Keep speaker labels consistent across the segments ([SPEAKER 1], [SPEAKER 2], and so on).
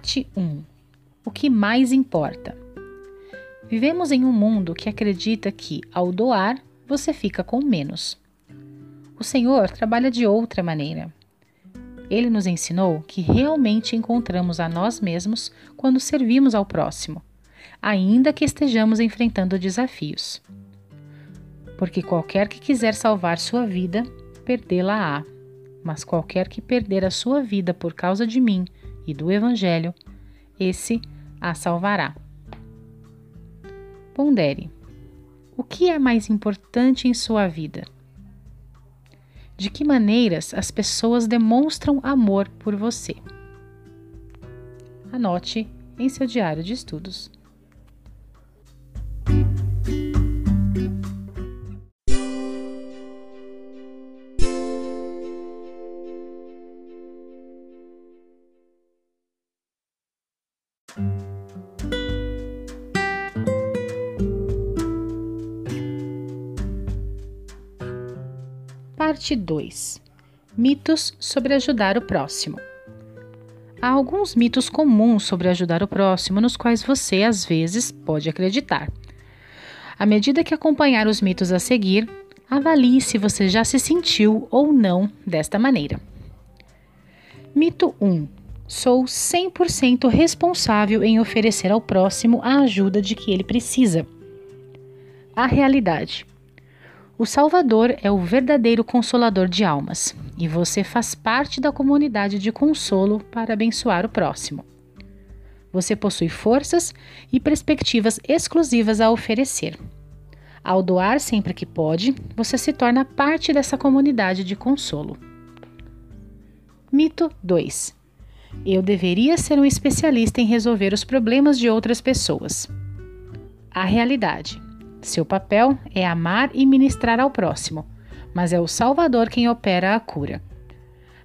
[SPEAKER 1] Parte 1 O que mais importa? Vivemos em um mundo que acredita que, ao doar, você fica com menos. O Senhor trabalha de outra maneira. Ele nos ensinou que realmente encontramos a nós mesmos quando servimos ao próximo, ainda que estejamos enfrentando desafios. Porque qualquer que quiser salvar sua vida, perdê-la-á. Mas qualquer que perder a sua vida por causa de mim e do Evangelho, esse a salvará. Pondere: o que é mais importante em sua vida? de que maneiras as pessoas demonstram amor por você. Anote em seu diário de estudos. Parte 2 Mitos sobre ajudar o próximo. Há alguns mitos comuns sobre ajudar o próximo nos quais você, às vezes, pode acreditar. À medida que acompanhar os mitos a seguir, avalie se você já se sentiu ou não desta maneira. Mito 1. Sou 100% responsável em oferecer ao próximo a ajuda de que ele precisa. A realidade. O Salvador é o verdadeiro consolador de almas e você faz parte da comunidade de consolo para abençoar o próximo. Você possui forças e perspectivas exclusivas a oferecer. Ao doar sempre que pode, você se torna parte dessa comunidade de consolo. Mito 2. Eu deveria ser um especialista em resolver os problemas de outras pessoas. A realidade. Seu papel é amar e ministrar ao próximo, mas é o Salvador quem opera a cura.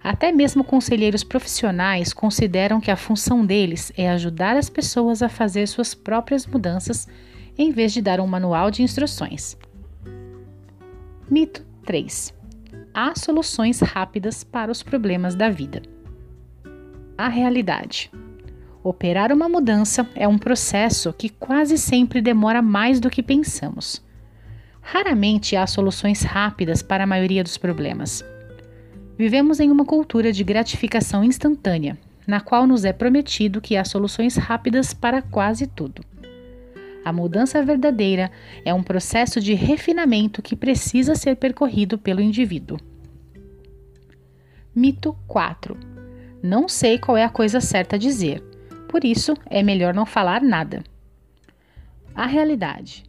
[SPEAKER 1] Até mesmo conselheiros profissionais consideram que a função deles é ajudar as pessoas a fazer suas próprias mudanças em vez de dar um manual de instruções. Mito 3. Há soluções rápidas para os problemas da vida. A realidade. Operar uma mudança é um processo que quase sempre demora mais do que pensamos. Raramente há soluções rápidas para a maioria dos problemas. Vivemos em uma cultura de gratificação instantânea, na qual nos é prometido que há soluções rápidas para quase tudo. A mudança verdadeira é um processo de refinamento que precisa ser percorrido pelo indivíduo. Mito 4. Não sei qual é a coisa certa a dizer por isso, é melhor não falar nada. A realidade.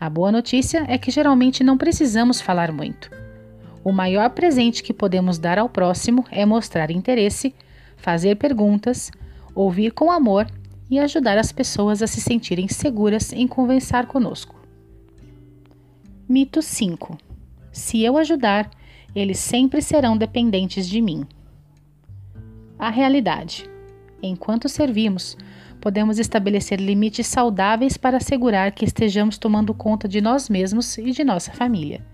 [SPEAKER 1] A boa notícia é que geralmente não precisamos falar muito. O maior presente que podemos dar ao próximo é mostrar interesse, fazer perguntas, ouvir com amor e ajudar as pessoas a se sentirem seguras em conversar conosco. Mito 5. Se eu ajudar, eles sempre serão dependentes de mim. A realidade. Enquanto servimos, podemos estabelecer limites saudáveis para assegurar que estejamos tomando conta de nós mesmos e de nossa família.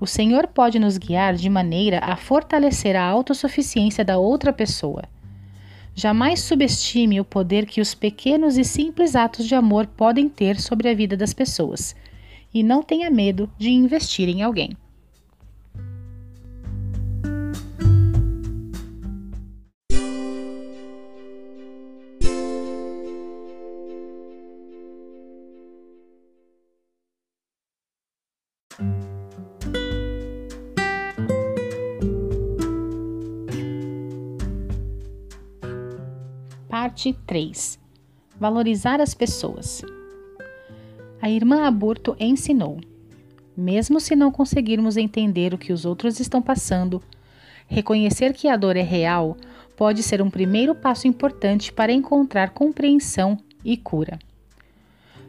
[SPEAKER 1] O Senhor pode nos guiar de maneira a fortalecer a autossuficiência da outra pessoa. Jamais subestime o poder que os pequenos e simples atos de amor podem ter sobre a vida das pessoas, e não tenha medo de investir em alguém. Parte 3 Valorizar as pessoas. A irmã Aborto ensinou: mesmo se não conseguirmos entender o que os outros estão passando, reconhecer que a dor é real pode ser um primeiro passo importante para encontrar compreensão e cura.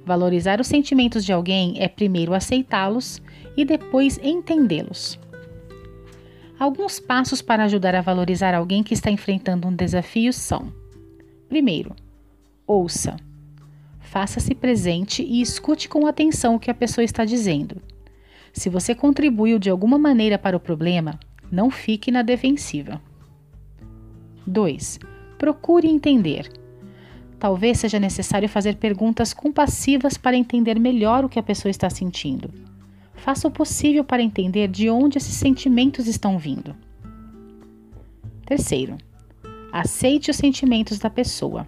[SPEAKER 1] Valorizar os sentimentos de alguém é primeiro aceitá-los e depois entendê-los. Alguns passos para ajudar a valorizar alguém que está enfrentando um desafio são: Primeiro, ouça. Faça-se presente e escute com atenção o que a pessoa está dizendo. Se você contribuiu de alguma maneira para o problema, não fique na defensiva. 2. Procure entender. Talvez seja necessário fazer perguntas compassivas para entender melhor o que a pessoa está sentindo. Faça o possível para entender de onde esses sentimentos estão vindo. Terceiro, aceite os sentimentos da pessoa.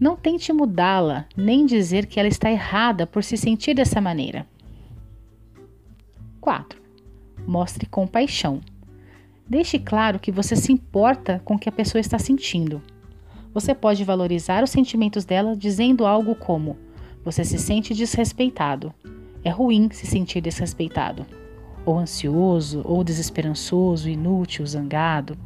[SPEAKER 1] Não tente mudá-la, nem dizer que ela está errada por se sentir dessa maneira. 4. Mostre compaixão. Deixe claro que você se importa com o que a pessoa está sentindo. Você pode valorizar os sentimentos dela dizendo algo como: Você se sente desrespeitado. É ruim se sentir desrespeitado. Ou ansioso, ou desesperançoso, inútil, zangado.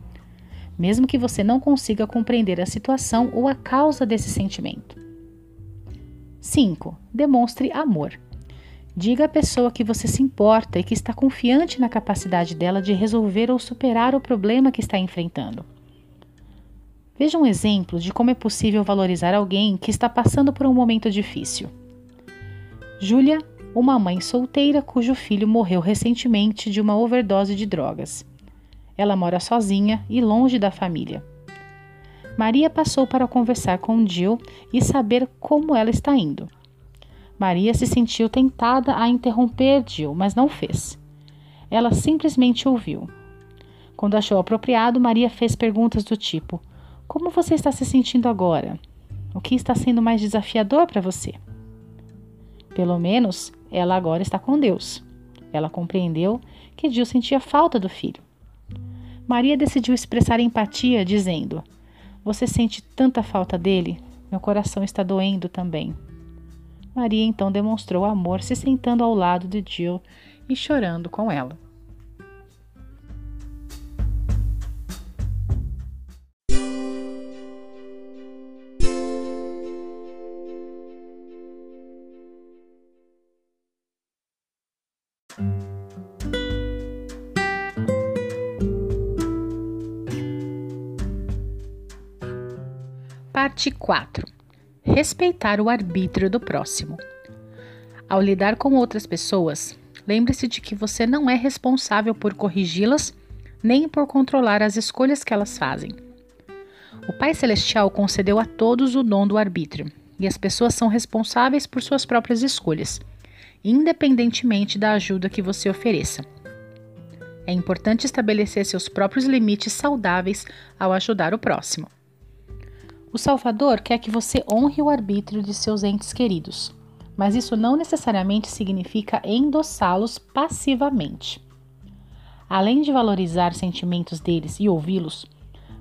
[SPEAKER 1] Mesmo que você não consiga compreender a situação ou a causa desse sentimento. 5. Demonstre amor. Diga à pessoa que você se importa e que está confiante na capacidade dela de resolver ou superar o problema que está enfrentando. Veja um exemplo de como é possível valorizar alguém que está passando por um momento difícil. Júlia, uma mãe solteira cujo filho morreu recentemente de uma overdose de drogas. Ela mora sozinha e longe da família. Maria passou para conversar com Jill e saber como ela está indo. Maria se sentiu tentada a interromper Jill, mas não fez. Ela simplesmente ouviu. Quando achou apropriado, Maria fez perguntas do tipo: Como você está se sentindo agora? O que está sendo mais desafiador para você? Pelo menos ela agora está com Deus. Ela compreendeu que Jill sentia falta do filho. Maria decidiu expressar empatia, dizendo: Você sente tanta falta dele? Meu coração está doendo também. Maria então demonstrou amor se sentando ao lado de Jill e chorando com ela. Parte 4 respeitar o arbítrio do próximo. Ao lidar com outras pessoas, lembre-se de que você não é responsável por corrigi-las nem por controlar as escolhas que elas fazem. O Pai Celestial concedeu a todos o dom do arbítrio, e as pessoas são responsáveis por suas próprias escolhas, independentemente da ajuda que você ofereça. É importante estabelecer seus próprios limites saudáveis ao ajudar o próximo. O Salvador quer que você honre o arbítrio de seus entes queridos, mas isso não necessariamente significa endossá-los passivamente. Além de valorizar sentimentos deles e ouvi-los,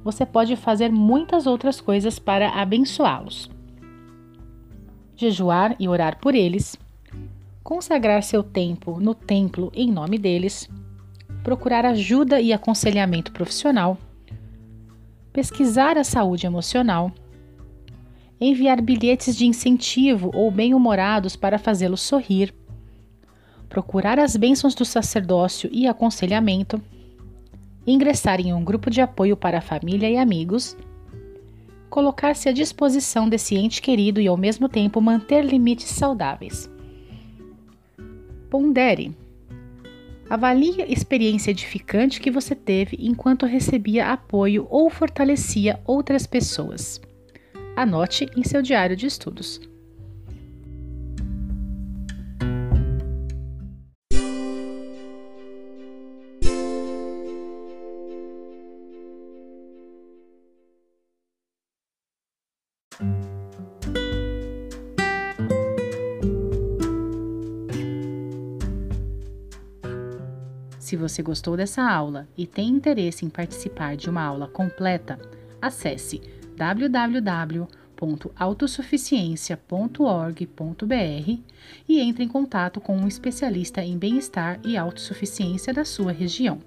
[SPEAKER 1] você pode fazer muitas outras coisas para abençoá-los. Jejuar e orar por eles, consagrar seu tempo no templo em nome deles, procurar ajuda e aconselhamento profissional, pesquisar a saúde emocional, enviar bilhetes de incentivo ou bem-humorados para fazê-los sorrir, procurar as bênçãos do sacerdócio e aconselhamento, ingressar em um grupo de apoio para a família e amigos, colocar-se à disposição desse ente querido e ao mesmo tempo manter limites saudáveis. Pondere. Avalie a experiência edificante que você teve enquanto recebia apoio ou fortalecia outras pessoas. Anote em seu diário de estudos. Se você gostou dessa aula e tem interesse em participar de uma aula completa, acesse www.autossuficiencia.org.br e entre em contato com um especialista em bem-estar e autossuficiência da sua região.